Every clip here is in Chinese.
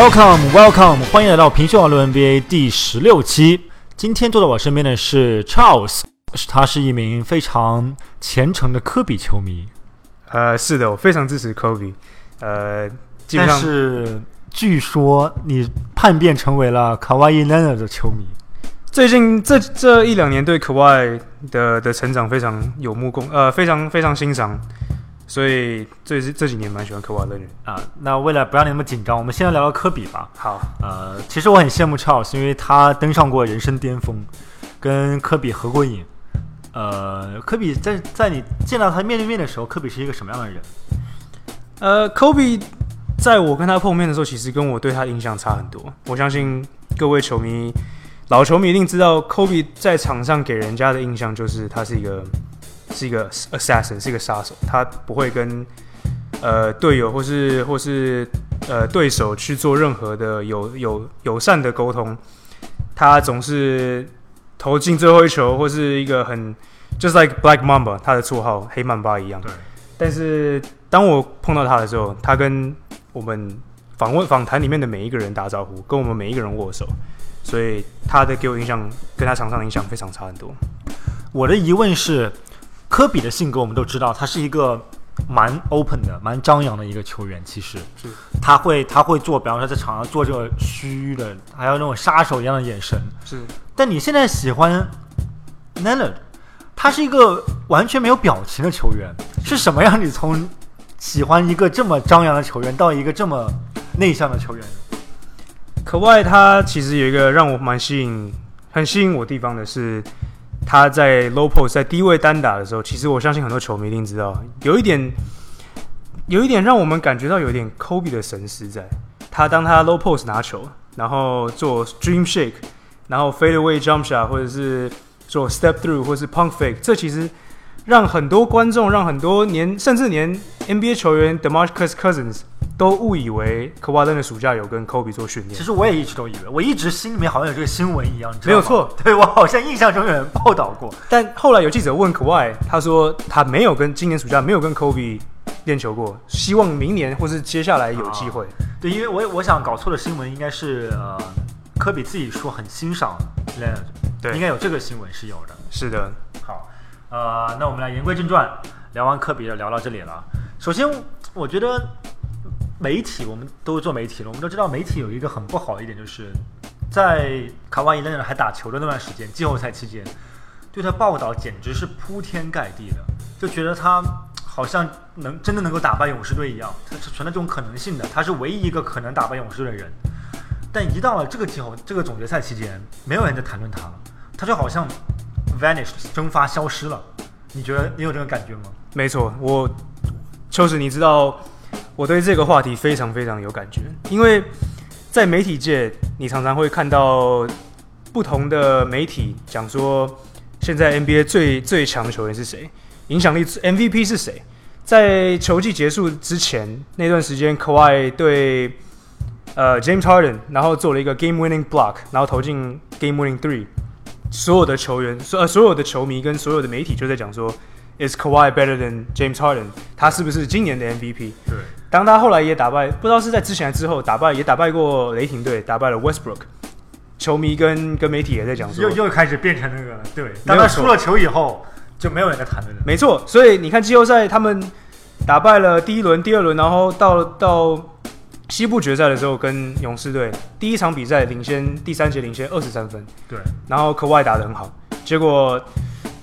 Welcome, welcome，欢迎来到平胸网络 NBA 第十六期。今天坐在我身边的是 Charles，他是一名非常虔诚的科比球迷。呃，是的，我非常支持科比。呃，基本但上是据说你叛变成为了卡哇伊 Leonard 的球迷。最近这这一两年对可外的的成长非常有目共呃非常非常欣赏，所以这这几年蛮喜欢科瓦的人。啊，那为了不让你那么紧张，我们先来聊聊科比吧。好，呃，其实我很羡慕 Charles，因为他登上过人生巅峰，跟科比合过影。呃，科比在在你见到他面对面的时候，科比是一个什么样的人？呃，科比在我跟他碰面的时候，其实跟我对他印象差很多。我相信各位球迷，老球迷一定知道，科比在场上给人家的印象就是他是一个是一个 assassin，是一个杀手，他不会跟呃队友或是或是呃对手去做任何的友友友善的沟通，他总是投进最后一球，或是一个很就是 like Black Mamba，他的绰号黑曼巴一样。对，但是当我碰到他的时候，他跟我们访问访谈里面的每一个人打招呼，跟我们每一个人握手，所以他的给我印象跟他场上的印象非常差很多。我的疑问是，科比的性格我们都知道，他是一个蛮 open 的、蛮张扬的一个球员。其实是他会他会做，比方说在场上做这个虚的，还有那种杀手一样的眼神。是但你现在喜欢 Leonard，他是一个完全没有表情的球员，是什么让你从喜欢一个这么张扬的球员到一个这么内向的球员？可外他其实有一个让我蛮吸引、很吸引我地方的是，他在 low post 在低位单打的时候，其实我相信很多球迷一定知道，有一点，有一点让我们感觉到有一点 Kobe 的神思在。他当他 low post 拿球，然后做 dream shake，然后 fade away jump shot，或者是做 step through，或是 pump fake，这其实让很多观众，让很多年甚至连 NBA 球员 Demarcus Cousins 都误以为科瓦登的暑假有跟 Kobe 做训练其。实我也一直都以为，我一直心里面好像有这个新闻一样，你知道吗没有错，对我好像印象中有人报道过。但后来有记者问 Kawhi，他说他没有跟今年暑假没有跟 Kobe 练球过，希望明年或是接下来有机会。对，因为我我想搞错的新闻应该是呃，科比自己说很欣赏 Leonard，对应该有这个新闻是有的。是的，好，呃，那我们来言归正传，聊完科比就聊到这里了。首先，我觉得媒体，我们都做媒体了，我们都知道媒体有一个很不好的一点，就是在卡哇伊那还打球的那段时间，季后赛期间，对他报道简直是铺天盖地的，就觉得他好像能真的能够打败勇士队一样，他是存在这种可能性的，他是唯一一个可能打败勇士队的人。但一到了这个季后这个总决赛期间，没有人在谈论他了，他就好像 vanished 蒸发消失了。你觉得你有这个感觉吗？没错，我秋实，你知道我对这个话题非常非常有感觉，因为在媒体界，你常常会看到不同的媒体讲说，现在 NBA 最最强的球员是谁，影响力 MVP 是谁。在球季结束之前那段时间，Kawhi 对呃 James Harden，然后做了一个 game winning block，然后投进 game winning three。所有的球员，所呃所有的球迷跟所有的媒体就在讲说，Is Kawhi better than James Harden？他是不是今年的 MVP？对，当他后来也打败，不知道是在之前还是之后打败，也打败过雷霆队，打败了 Westbrook。球迷跟跟媒体也在讲说又，又开始变成那个了。对，当他输了球以后，就没有人在谈论了。没错，所以你看季后赛他们打败了第一轮、第二轮，然后到到西部决赛的时候跟勇士队第一场比赛领先，第三节领先二十三分，对，然后 Kawhi 打得很好，结果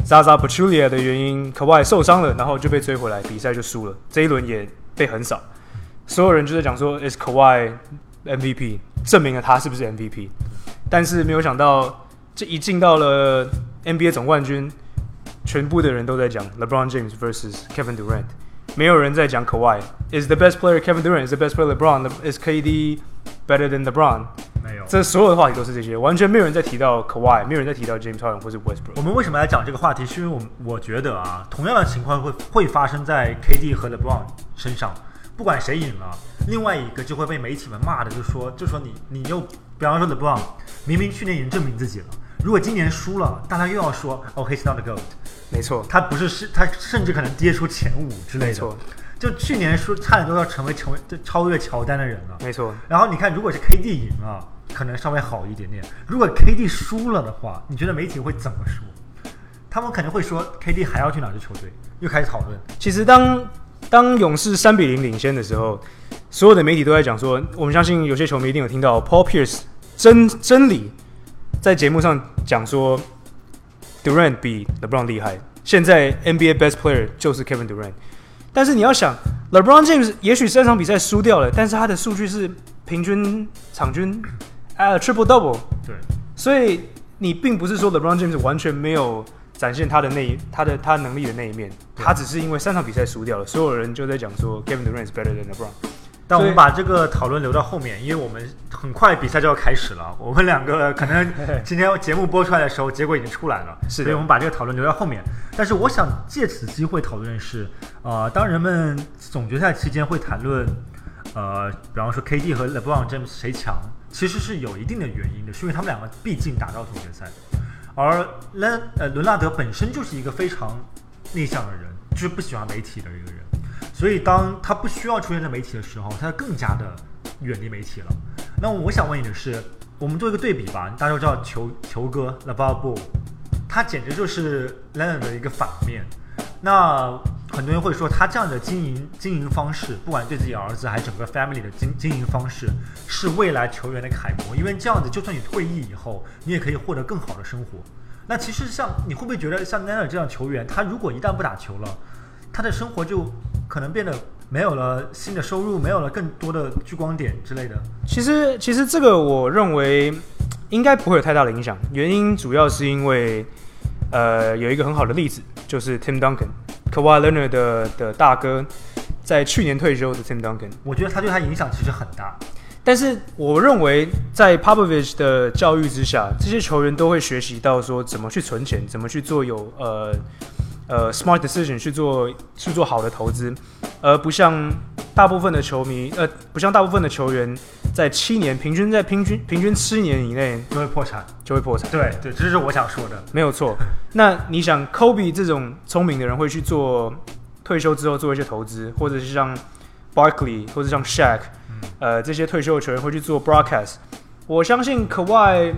Zaza Pachulia 的原因，Kawhi 受伤了，然后就被追回来，比赛就输了，这一轮也被横扫，所有人就在讲说 Is Kawhi MVP，证明了他是不是 MVP，但是没有想到这一进到了 NBA 总冠军，全部的人都在讲 LeBron James versus Kevin Durant，没有人在讲 Kawhi is the best player Kevin Durant is the best player LeBron is KD better than LeBron。没有。这所有的话题都是这些，完全没有人在提到 Kawhi，没有人在提到 James Harden 或是 Westbrook。我们为什么来讲这个话题？是因为我我觉得啊，同样的情况会会发生在 KD 和 LeBron 身上，不管谁赢了，另外一个就会被媒体们骂的，就说就说你你又，比方说 LeBron 明明去年已经证明自己了，如果今年输了，大家又要说哦、he's not the goat，没错，他不是是他甚至可能跌出前五之类的没错。。就去年说差点都要成为成为就超越乔丹的人了。没错，然后你看，如果是 KD 赢了，可能稍微好一点点；如果 KD 输了的话，你觉得媒体会怎么说？他们可能会说 KD 还要去哪支球队？又开始讨论。其实当当勇士三比零领先的时候，所有的媒体都在讲说，我们相信有些球迷一定有听到 Paul Pierce 真真理在节目上讲说，Durant 比 LeBron 厉害。现在 NBA Best Player 就是 Kevin Durant。但是你要想，LeBron James 也许三场比赛输掉了，但是他的数据是平均场均呃 Triple Double。对，所以你并不是说 LeBron James 完全没有展现他的那一他的他能力的那一面，他只是因为三场比赛输掉了，所有人就在讲说 Kevin Durant is better than LeBron。但我们把这个讨论留到后面，因为我们很快比赛就要开始了。我们两个可能 今天节目播出来的时候，结果已经出来了，是所以我们把这个讨论留到后面。但是我想借此机会讨论的是，呃，当人们总决赛期间会谈论，呃，比方说 KD 和 LeBron James 谁强，其实是有一定的原因的，是因为他们两个毕竟打到总决赛，而伦呃伦纳德本身就是一个非常内向的人，就是不喜欢媒体的一个人。所以当他不需要出现在媒体的时候，他更加的远离媒体了。那我想问你的是，我们做一个对比吧，大家都知道球球哥 LeBron，他简直就是 leon 的一个反面。那很多人会说，他这样的经营经营方式，不管对自己儿子还是整个 family 的经经营方式，是未来球员的楷模。因为这样子，就算你退役以后，你也可以获得更好的生活。那其实像你会不会觉得，像 Leonard 这样球员，他如果一旦不打球了，他的生活就可能变得没有了新的收入，没有了更多的聚光点之类的。其实其实这个我认为应该不会有太大的影响，原因主要是因为呃有一个很好的例子，就是 Tim Duncan。Kawhi Leonard 的的大哥，在去年退休的 Tim Duncan，我觉得他对他影响其实很大。但是我认为，在 Popovich 的教育之下，这些球员都会学习到说怎么去存钱，怎么去做有呃呃 smart decision 去做去做好的投资，而不像大部分的球迷呃不像大部分的球员在七年平均在平均平均七年以内就会破产。就会破产。对对，这是我想说的。没有错。那你想，Kobe 这种聪明的人会去做退休之后做一些投资，或者是像 Barkley 或者像 Shaq，呃，这些退休的球员会去做 broadcast。我相信 Kawhi，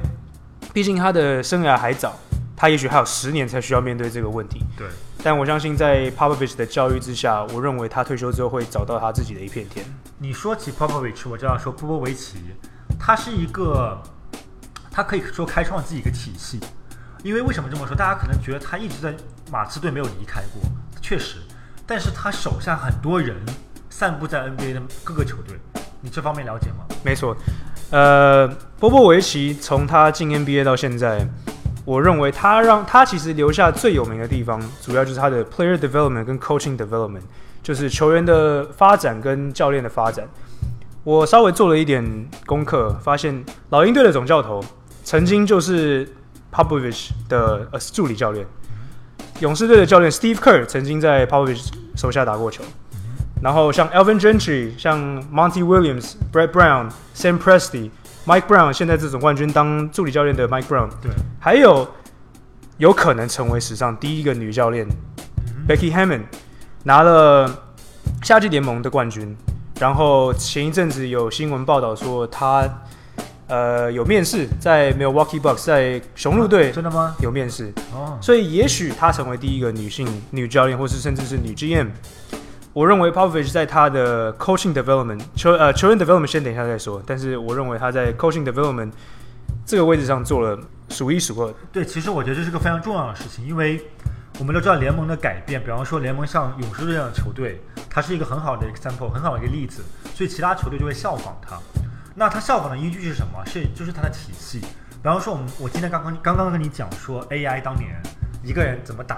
毕竟他的生涯还早，他也许还有十年才需要面对这个问题。对，但我相信在 Popovich 的教育之下，我认为他退休之后会找到他自己的一片天。你说起 Popovich，我就要说波波维奇，他是一个，他可以说开创自己一个体系。因为为什么这么说？大家可能觉得他一直在马刺队没有离开过，确实，但是他手下很多人散布在 NBA 的各个球队，你这方面了解吗？没错，呃，波波维奇从他进 NBA 到现在，我认为他让他其实留下最有名的地方，主要就是他的 player development 跟 coaching development，就是球员的发展跟教练的发展。我稍微做了一点功课，发现老鹰队的总教头曾经就是 Popovich 的呃助理教练，勇士队的教练 Steve Kerr 曾经在 Popovich 手下打过球。然后像 Alvin Gentry、像 Monty Williams、Brett Brown、Sam Presti、Mike Brown，现在这种冠军当助理教练的 Mike Brown，对，还有有可能成为史上第一个女教练 Becky Hammond，拿了夏季联盟的冠军。然后前一阵子有新闻报道说她呃有面试，在 Milwaukee Bucks 在雄鹿队真的吗？有面试，哦，所以也许她成为第一个女性女教练，或是甚至是女 GM。我认为 Popovich 在他的 coaching development 球呃球员 development 先等一下再说，但是我认为他在 coaching development 这个位置上做了数一数二。对，其实我觉得这是个非常重要的事情，因为我们都知道联盟的改变，比方说联盟像勇士这样的球队，它是一个很好的 example，很好的一个例子，所以其他球队就会效仿它。那他效仿的依据是什么？是就是他的体系。比方说我们我今天刚刚刚刚跟你讲说 AI 当年一个人怎么打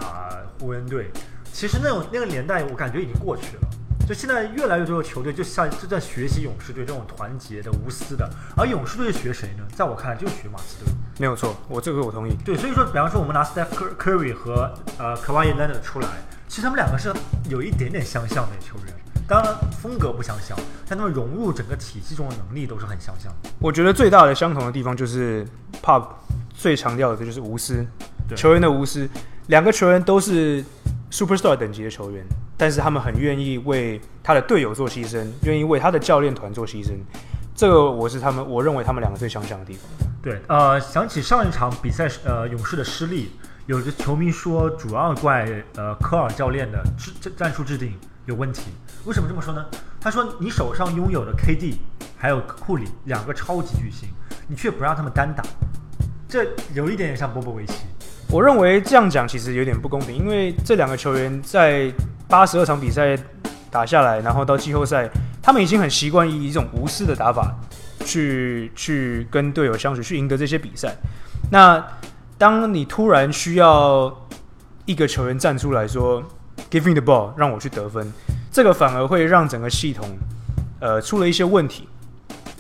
湖人队，其实那种那个年代我感觉已经过去了。就现在越来越多的球队就像就在学习勇士队这种团结的、无私的，而勇士队是学谁呢？在我看来就是学马刺队。没有错，我这个我同意。对，所以说，比方说我们拿 Steph Cur- Curry 和呃 Kawhi Leonard 出来，其实他们两个是有一点点相像的球员，当然风格不相像，但他们融入整个体系中的能力都是很相像的。我觉得最大的相同的地方就是 Pop 最强调的就是无私，对球员的无私。两个球员都是 superstar 等级的球员，但是他们很愿意为他的队友做牺牲，愿意为他的教练团做牺牲。这个我是他们，我认为他们两个最相像的地方。对，呃，想起上一场比赛，呃，勇士的失利，有的球迷说主要怪呃科尔教练的制战战术制定有问题。为什么这么说呢？他说你手上拥有的 KD 还有库里两个超级巨星，你却不让他们单打，这有一点点像波波维奇。我认为这样讲其实有点不公平，因为这两个球员在八十二场比赛打下来，然后到季后赛，他们已经很习惯以一种无私的打法去去跟队友相处，去赢得这些比赛。那当你突然需要一个球员站出来说 “Give me the ball”，让我去得分，这个反而会让整个系统呃出了一些问题。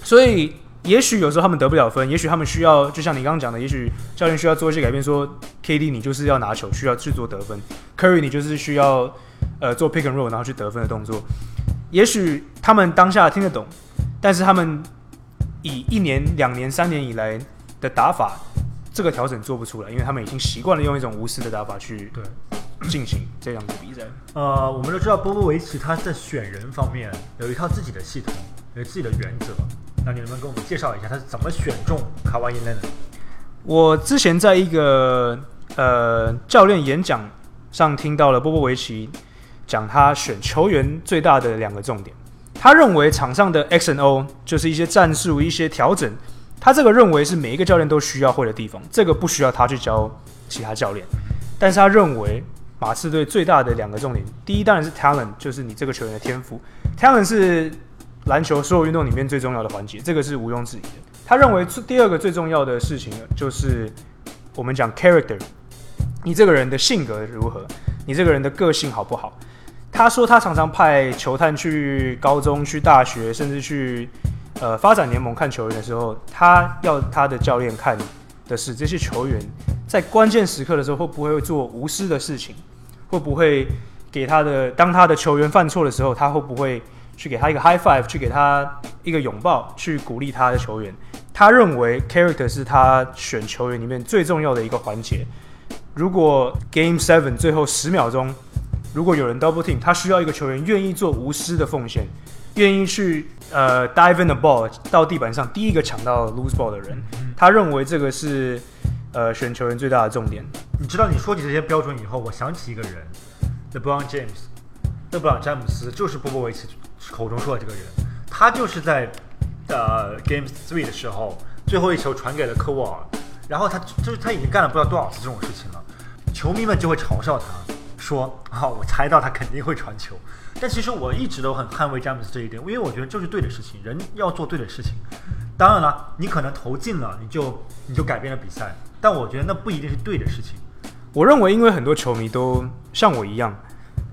所以，也许有时候他们得不了分，也许他们需要，就像你刚刚讲的，也许教练需要做一些改变，说 KD 你就是要拿球，需要去做得分；Curry 你就是需要呃做 pick and roll，然后去得分的动作。也许他们当下听得懂，但是他们以一年、两年、三年以来的打法，这个调整做不出来，因为他们已经习惯了用一种无私的打法去对进行这样的比赛。呃，我们都知道波波维奇他在选人方面有一套自己的系统，有自己的原则。那你能不能给我们介绍一下他是怎么选中卡哇伊· n？我之前在一个呃教练演讲上听到了波波维奇讲他选球员最大的两个重点。他认为场上的 X and O 就是一些战术、一些调整，他这个认为是每一个教练都需要会的地方，这个不需要他去教其他教练。但是他认为马刺队最大的两个重点，第一当然是 talent，就是你这个球员的天赋，talent 是。篮球所有运动里面最重要的环节，这个是毋庸置疑的。他认为第二个最重要的事情，就是我们讲 character，你这个人的性格如何，你这个人的个性好不好？他说他常常派球探去高中、去大学，甚至去呃发展联盟看球员的时候，他要他的教练看的是这些球员在关键时刻的时候会不会做无私的事情，会不会给他的当他的球员犯错的时候，他会不会？去给他一个 high five，去给他一个拥抱，去鼓励他的球员。他认为 character 是他选球员里面最重要的一个环节。如果 Game Seven 最后十秒钟，如果有人 double team，他需要一个球员愿意做无私的奉献，愿意去呃 dive in the ball 到地板上第一个抢到 lose ball 的人。他认为这个是呃选球员最大的重点。你知道你说起这些标准以后，我想起一个人，LeBron James。勒布朗詹姆斯就是波波维奇口中说的这个人，他就是在呃 Game Three 的时候，最后一球传给了科沃尔，然后他就是他已经干了不知道多少次这种事情了，球迷们就会嘲笑他，说啊我猜到他肯定会传球，但其实我一直都很捍卫詹姆斯这一点，因为我觉得就是对的事情，人要做对的事情。当然了，你可能投进了，你就你就改变了比赛，但我觉得那不一定是对的事情。我认为，因为很多球迷都像我一样，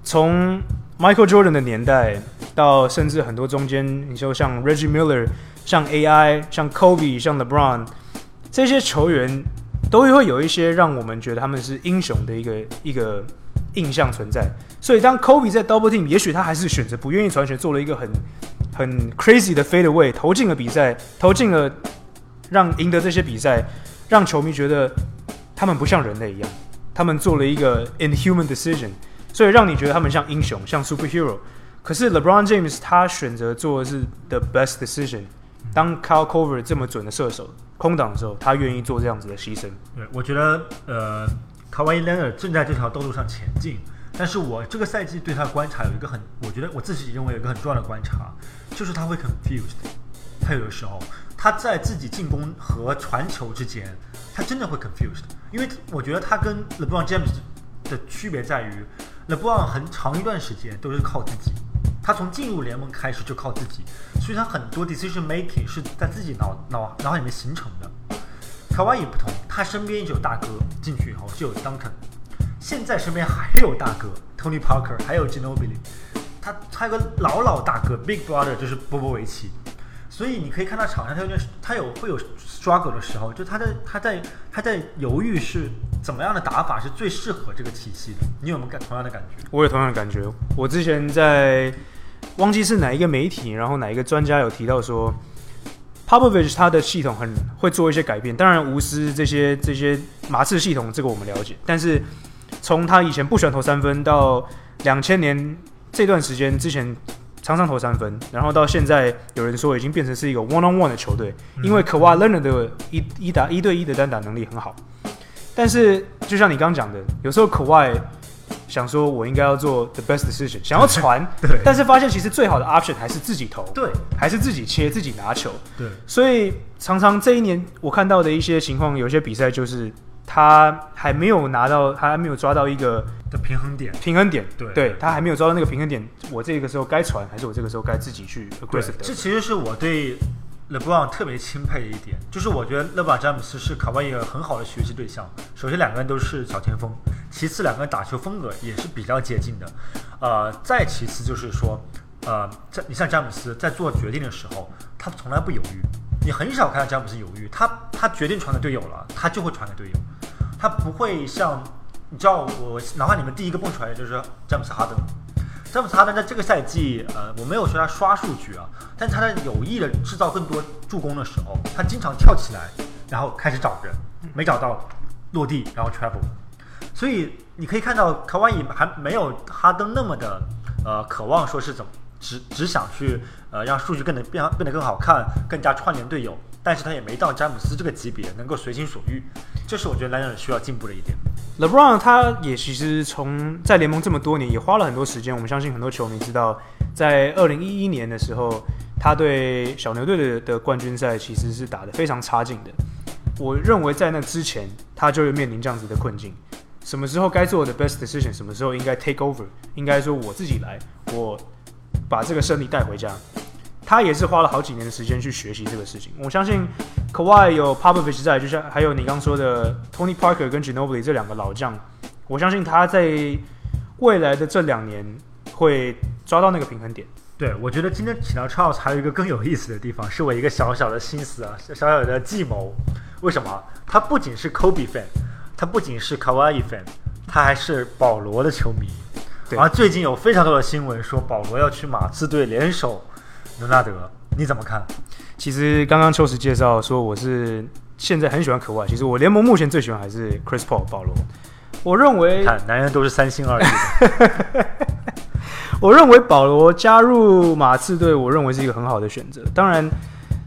从 Michael Jordan 的年代，到甚至很多中间，你说像 Reggie Miller、像 AI、像 Kobe、像 LeBron 这些球员，都会有一些让我们觉得他们是英雄的一个一个印象存在。所以当 Kobe 在 Double Team，也许他还是选择不愿意传球，做了一个很很 crazy 的 fade away，投进了比赛，投进了让赢得这些比赛，让球迷觉得他们不像人类一样，他们做了一个 inhuman decision。所以让你觉得他们像英雄，像 superhero。可是 LeBron James 他选择做的是 the best decision。当 Kyle Korver 这么准的射手空档的时候，他愿意做这样子的牺牲。对，我觉得呃，Kawhi Leonard 正在这条道路上前进。但是我这个赛季对他的观察有一个很，我觉得我自己认为有一个很重要的观察，就是他会 confused。他有的时候他在自己进攻和传球之间，他真的会 confused。因为我觉得他跟 LeBron James 的区别在于。，LeBron 很长一段时间都是靠自己，他从进入联盟开始就靠自己，所以他很多 decision making 是在自己脑脑脑海里面形成的。卡哇伊不同，他身边就有大哥进去以后就有 Duncan，现在身边还有大哥 Tony Parker，还有 Ginobili，他他有个老老大哥 Big Brother 就是波波维奇。所以你可以看到场上他有点，他有会有 struggle 的时候，就他在他在他在犹豫是怎么样的打法是最适合这个体系的。你有没有感同样的感觉？我有同样的感觉。我之前在忘记是哪一个媒体，然后哪一个专家有提到说，Popovich 他的系统很会做一些改变。当然无私这些这些马刺系统，这个我们了解。但是从他以前不喜欢投三分，到两千年这段时间之前常常投三分，然后到现在有人说已经变成是一个 one on one 的球队，因为 k a w a Leonard 的一一打一对一的单打能力很好。但是就像你刚刚讲的，有时候 k a w a 想说我应该要做 the best decision，想要传，对但是发现其实最好的 option 还是自己投，对还是自己切自己拿球。对，所以常常这一年我看到的一些情况，有些比赛就是他还没有拿到，他还没有抓到一个的平衡点。平衡点，对他还没有抓到那个平衡点。我这个时候该传，还是我这个时候该自己去 aggressive 这其实是我对 LeBron 特别钦佩的一点，就是我觉得勒布朗詹姆斯是卡哇伊尔很好的学习对象。首先两个人都是小前锋，其次两个人打球风格也是比较接近的，呃，再其次就是说，呃，在你像詹姆斯在做决定的时候，他从来不犹豫，你很少看到詹姆斯犹豫，他他决定传给队友了，他就会传给队友，他不会像你知道我哪怕你们第一个蹦出来的就是詹姆斯哈登。詹姆斯哈登在这个赛季，呃，我没有说他刷数据啊，但他在有意的制造更多助攻的时候，他经常跳起来，然后开始找人，没找到落地，然后 travel。所以你可以看到卡哇伊还没有哈登那么的呃渴望说是怎么只只想去呃让数据更能变变得更好看，更加串联队友，但是他也没到詹姆斯这个级别能够随心所欲，这是我觉得篮人需要进步的一点。LeBron 他也其实从在联盟这么多年，也花了很多时间。我们相信很多球迷知道，在二零一一年的时候，他对小牛队的的冠军赛其实是打得非常差劲的。我认为在那之前，他就会面临这样子的困境。什么时候该做的 best decision，什么时候应该 take over，应该说我自己来，我把这个胜利带回家。他也是花了好几年的时间去学习这个事情。我相信 Kawhi 有 Popovich 在，就像还有你刚说的 Tony Parker 跟 Ginobili 这两个老将，我相信他在未来的这两年会抓到那个平衡点。对，我觉得今天请到 Charles 还有一个更有意思的地方，是我一个小小的心思啊，小小的计谋。为什么？他不仅是 Kobe fan，他不仅是 Kawhi fan，他还是保罗的球迷。对而最近有非常多的新闻说保罗要去马刺队联手伦纳德，你怎么看？其实刚刚秋实介绍说我是现在很喜欢可外，其实我联盟目前最喜欢还是 Chris Paul 保罗。我认为看男人都是三心二意的。我认为保罗加入马刺队，我认为是一个很好的选择。当然，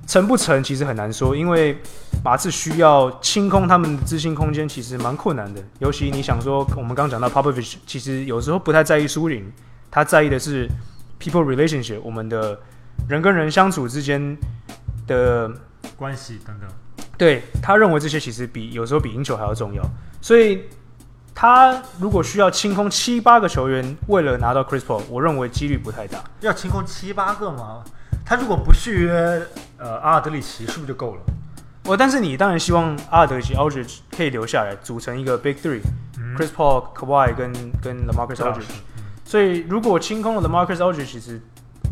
成不成其实很难说，因为马刺需要清空他们的资金空间，其实蛮困难的。尤其你想说，我们刚讲到 Popovich，其实有时候不太在意输赢，他在意的是 people relationship，我们的人跟人相处之间的关系等等。对他认为这些其实比有时候比赢球还要重要，所以他如果需要清空七八个球员，为了拿到 Chris Paul，我认为几率不太大。要清空七八个吗？他如果不续约呃阿尔德里奇，是不是就够了？我但是你当然希望阿尔德里奇 Aldridge 可以留下来，组成一个 Big Three，Chris、嗯 Paul、Kawhi 跟跟是 Aldridge。所以如果清空了 LaMarcus Aldridge，其实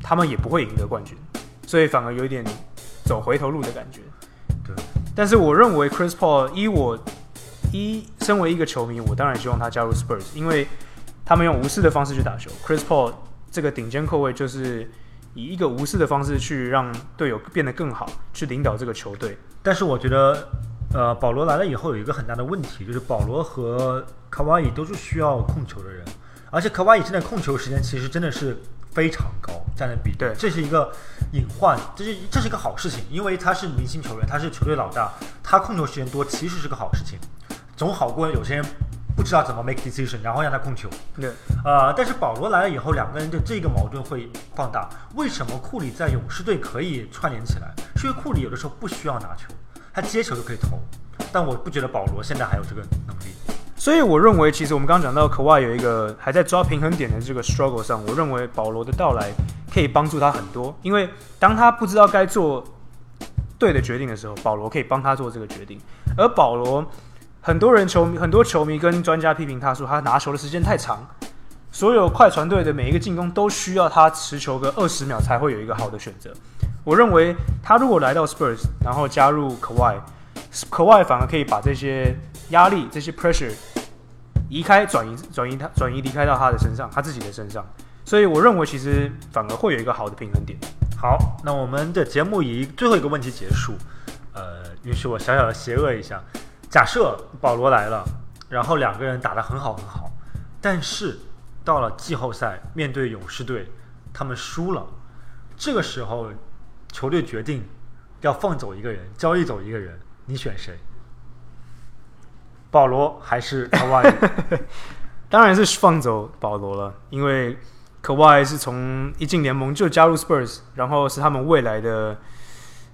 他们也不会赢得冠军，所以反而有一点走回头路的感觉。对，但是我认为 Chris Paul，依我一身为一个球迷，我当然希望他加入 Spurs，因为他们用无私的方式去打球。Chris Paul 这个顶尖后卫就是以一个无私的方式去让队友变得更好，去领导这个球队。但是我觉得，呃，保罗来了以后有一个很大的问题，就是保罗和卡哇伊都是需要控球的人，而且卡哇伊现在控球时间其实真的是非常高，占的比例，对这是一个隐患，这是这是一个好事情，因为他是明星球员，他是球队老大，他控球时间多其实是个好事情，总好过有些人不知道怎么 make decision，然后让他控球。对，呃，但是保罗来了以后，两个人的这个矛盾会放大。为什么库里在勇士队可以串联起来？是因为库里有的时候不需要拿球，他接球就可以投。但我不觉得保罗现在还有这个能力。所以我认为，其实我们刚刚讲到 Kawhi 有一个还在抓平衡点的这个 struggle 上，我认为保罗的到来可以帮助他很多，因为当他不知道该做对的决定的时候，保罗可以帮他做这个决定。而保罗，很多人球迷、很多球迷跟专家批评他说，他拿球的时间太长，所有快船队的每一个进攻都需要他持球个二十秒才会有一个好的选择。我认为他如果来到 Spurs，然后加入 Kawhi，Kawhi 反而可以把这些压力、这些 pressure 移开、转移、转移他、转移离开到他的身上，他自己的身上。所以我认为其实反而会有一个好的平衡点。好，那我们的节目以最后一个问题结束。呃，允许我小小的邪恶一下，假设保罗来了，然后两个人打得很好很好，但是到了季后赛面对勇士队，他们输了，这个时候球队决定要放走一个人，交易走一个人，你选谁？保罗还是卡哇伊？当然是放走保罗了，因为可 a 是从一进联盟就加入 Spurs，然后是他们未来的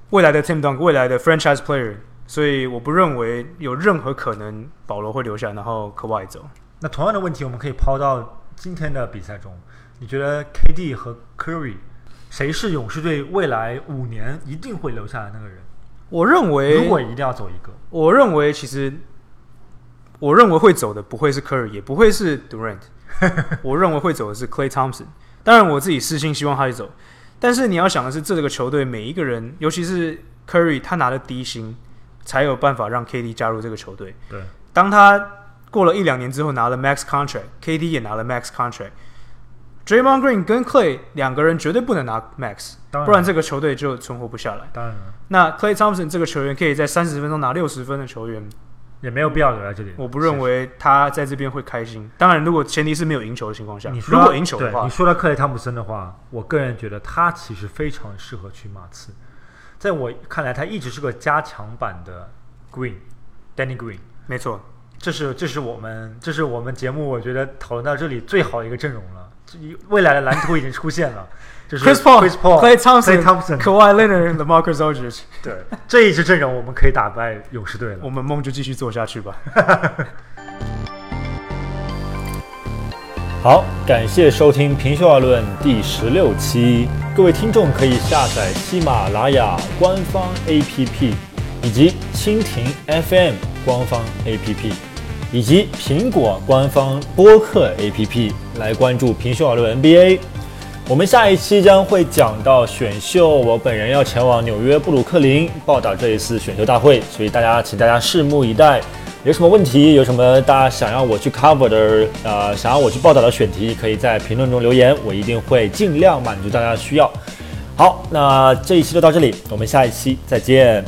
未来的 Team Dunk，未来的 Franchise Player，所以我不认为有任何可能保罗会留下，然后可 a 走。那同样的问题，我们可以抛到今天的比赛中，你觉得 KD 和 Curry 谁是勇士队未来五年一定会留下来那个人？我认为，如果一定要走一个，我认为其实。我认为会走的不会是 Curry，也不会是 Durant。我认为会走的是 Clay Thompson。当然，我自己私心希望他去走。但是你要想的是，这个球队每一个人，尤其是 Curry，他拿了低薪，才有办法让 KD 加入这个球队。对。当他过了一两年之后拿了 Max Contract，KD 也拿了 Max Contract，Draymond Green 跟 Clay 两个人绝对不能拿 Max，不然这个球队就存活不下来。当然了。那 Clay Thompson 这个球员可以在三十分钟拿六十分的球员。也没有必要留在这里。我不认为他在这边会开心。当然，如果前提是没有赢球的情况下，你如果赢球的话，你说到克雷汤普森的话，我个人觉得他其实非常适合去马刺。在我看来，他一直是个加强版的 Green，Danny Green。没错，这是这是我们这是我们节目我觉得讨论到这里最好的一个阵容了。未来的蓝图已经出现了。Chris Paul、Clay Thompson、Kawhi Leonard、LeMarcus Aldridge，对这一支阵容，我们可以打败勇士队了。我们梦就继续做下去吧。好，感谢收听《平胸而论》第十六期。各位听众可以下载喜马拉雅官方 APP，以及蜻蜓 FM 官方 APP，以及苹果官方播客 APP 来关注《平胸而论》NBA。我们下一期将会讲到选秀，我本人要前往纽约布鲁克林报道这一次选秀大会，所以大家请大家拭目以待。有什么问题，有什么大家想要我去 cover 的，呃，想要我去报道的选题，可以在评论中留言，我一定会尽量满足大家的需要。好，那这一期就到这里，我们下一期再见。